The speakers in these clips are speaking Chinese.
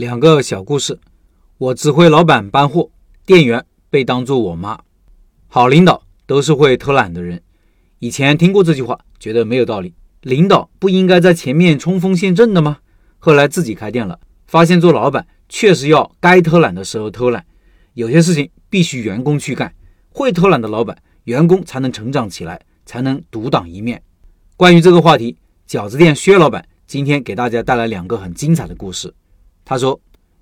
两个小故事。我指挥老板搬货，店员被当作我妈。好领导都是会偷懒的人。以前听过这句话，觉得没有道理。领导不应该在前面冲锋陷阵的吗？后来自己开店了，发现做老板确实要该偷懒的时候偷懒，有些事情必须员工去干。会偷懒的老板，员工才能成长起来，才能独当一面。关于这个话题，饺子店薛老板今天给大家带来两个很精彩的故事。他说：“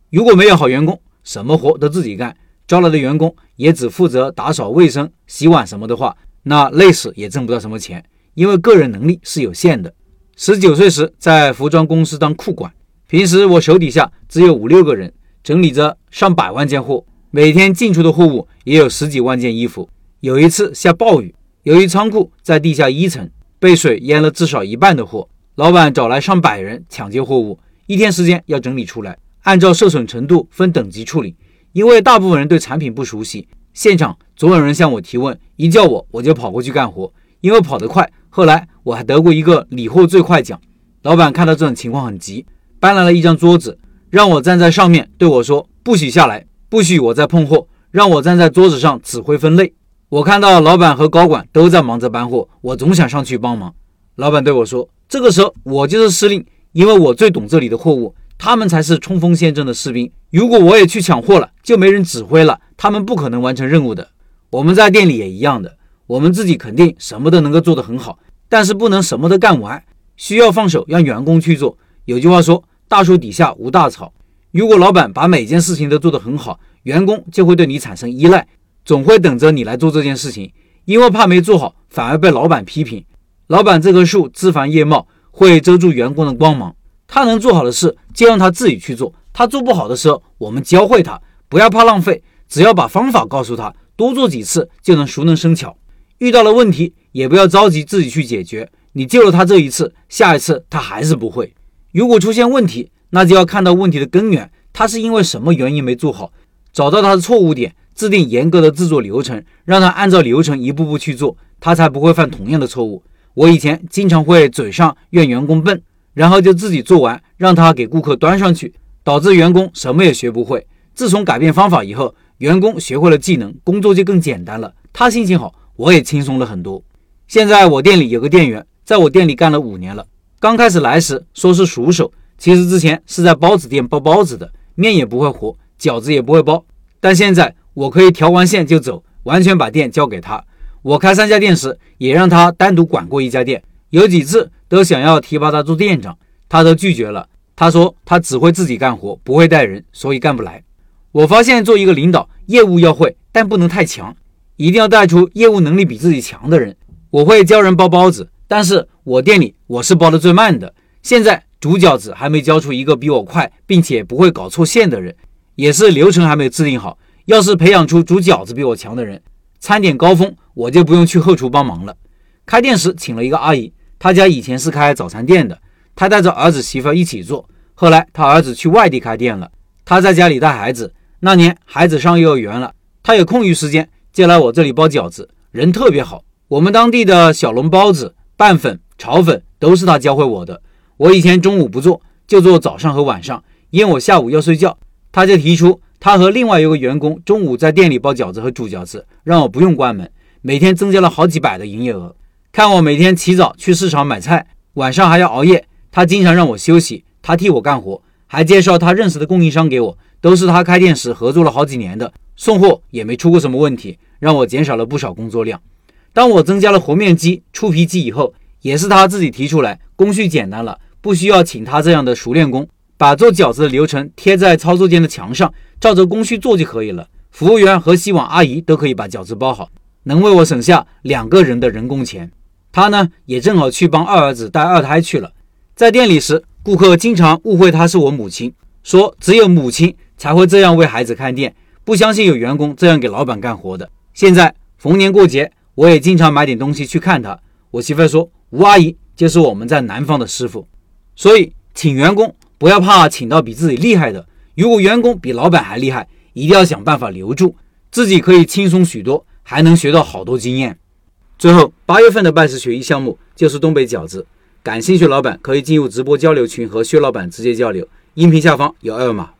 如果没有好员工，什么活都自己干，招来的员工也只负责打扫卫生、洗碗什么的话，那累死也挣不到什么钱，因为个人能力是有限的。”十九岁时在服装公司当库管，平时我手底下只有五六个人，整理着上百万件货，每天进出的货物也有十几万件衣服。有一次下暴雨，由于仓库在地下一层，被水淹了至少一半的货，老板找来上百人抢救货物。一天时间要整理出来，按照受损程度分等级处理。因为大部分人对产品不熟悉，现场总有人向我提问，一叫我我就跑过去干活，因为跑得快。后来我还得过一个理货最快奖。老板看到这种情况很急，搬来了一张桌子，让我站在上面，对我说：“不许下来，不许我再碰货，让我站在桌子上指挥分类。”我看到老板和高管都在忙着搬货，我总想上去帮忙。老板对我说：“这个时候我就是司令。”因为我最懂这里的货物，他们才是冲锋陷阵的士兵。如果我也去抢货了，就没人指挥了，他们不可能完成任务的。我们在店里也一样的，我们自己肯定什么都能够做得很好，但是不能什么都干完，需要放手让员工去做。有句话说，大树底下无大草。如果老板把每件事情都做得很好，员工就会对你产生依赖，总会等着你来做这件事情，因为怕没做好反而被老板批评。老板这棵树枝繁叶茂。会遮住员工的光芒。他能做好的事，就让他自己去做；他做不好的时候，我们教会他。不要怕浪费，只要把方法告诉他，多做几次就能熟能生巧。遇到了问题，也不要着急自己去解决。你救了他这一次，下一次他还是不会。如果出现问题，那就要看到问题的根源，他是因为什么原因没做好，找到他的错误点，制定严格的制作流程，让他按照流程一步步去做，他才不会犯同样的错误。我以前经常会嘴上怨员工笨，然后就自己做完，让他给顾客端上去，导致员工什么也学不会。自从改变方法以后，员工学会了技能，工作就更简单了。他心情好，我也轻松了很多。现在我店里有个店员，在我店里干了五年了。刚开始来时说是熟手，其实之前是在包子店包包子的，面也不会和，饺子也不会包。但现在我可以调完线就走，完全把店交给他。我开三家店时，也让他单独管过一家店，有几次都想要提拔他做店长，他都拒绝了。他说他只会自己干活，不会带人，所以干不来。我发现做一个领导，业务要会，但不能太强，一定要带出业务能力比自己强的人。我会教人包包子，但是我店里我是包的最慢的。现在煮饺子还没教出一个比我快，并且不会搞错线的人，也是流程还没有制定好。要是培养出煮饺子比我强的人，餐点高峰。我就不用去后厨帮忙了。开店时请了一个阿姨，她家以前是开早餐店的，她带着儿子媳妇一起做。后来她儿子去外地开店了，她在家里带孩子。那年孩子上幼儿园了，她有空余时间就来我这里包饺子，人特别好。我们当地的小笼包子、拌粉、炒粉都是她教会我的。我以前中午不做，就做早上和晚上，因为我下午要睡觉。她就提出，她和另外一个员工中午在店里包饺子和煮饺子，让我不用关门。每天增加了好几百的营业额。看我每天起早去市场买菜，晚上还要熬夜，他经常让我休息，他替我干活，还介绍他认识的供应商给我，都是他开店时合作了好几年的，送货也没出过什么问题，让我减少了不少工作量。当我增加了和面机、出皮机以后，也是他自己提出来，工序简单了，不需要请他这样的熟练工，把做饺子的流程贴在操作间的墙上，照着工序做就可以了。服务员和洗碗阿姨都可以把饺子包好。能为我省下两个人的人工钱，他呢也正好去帮二儿子带二胎去了。在店里时，顾客经常误会他是我母亲，说只有母亲才会这样为孩子看店，不相信有员工这样给老板干活的。现在逢年过节，我也经常买点东西去看他。我媳妇说，吴阿姨就是我们在南方的师傅，所以请员工不要怕请到比自己厉害的，如果员工比老板还厉害，一定要想办法留住，自己可以轻松许多。还能学到好多经验。最后，八月份的拜师学艺项目就是东北饺子，感兴趣老板可以进入直播交流群和薛老板直接交流，音频下方有二维码。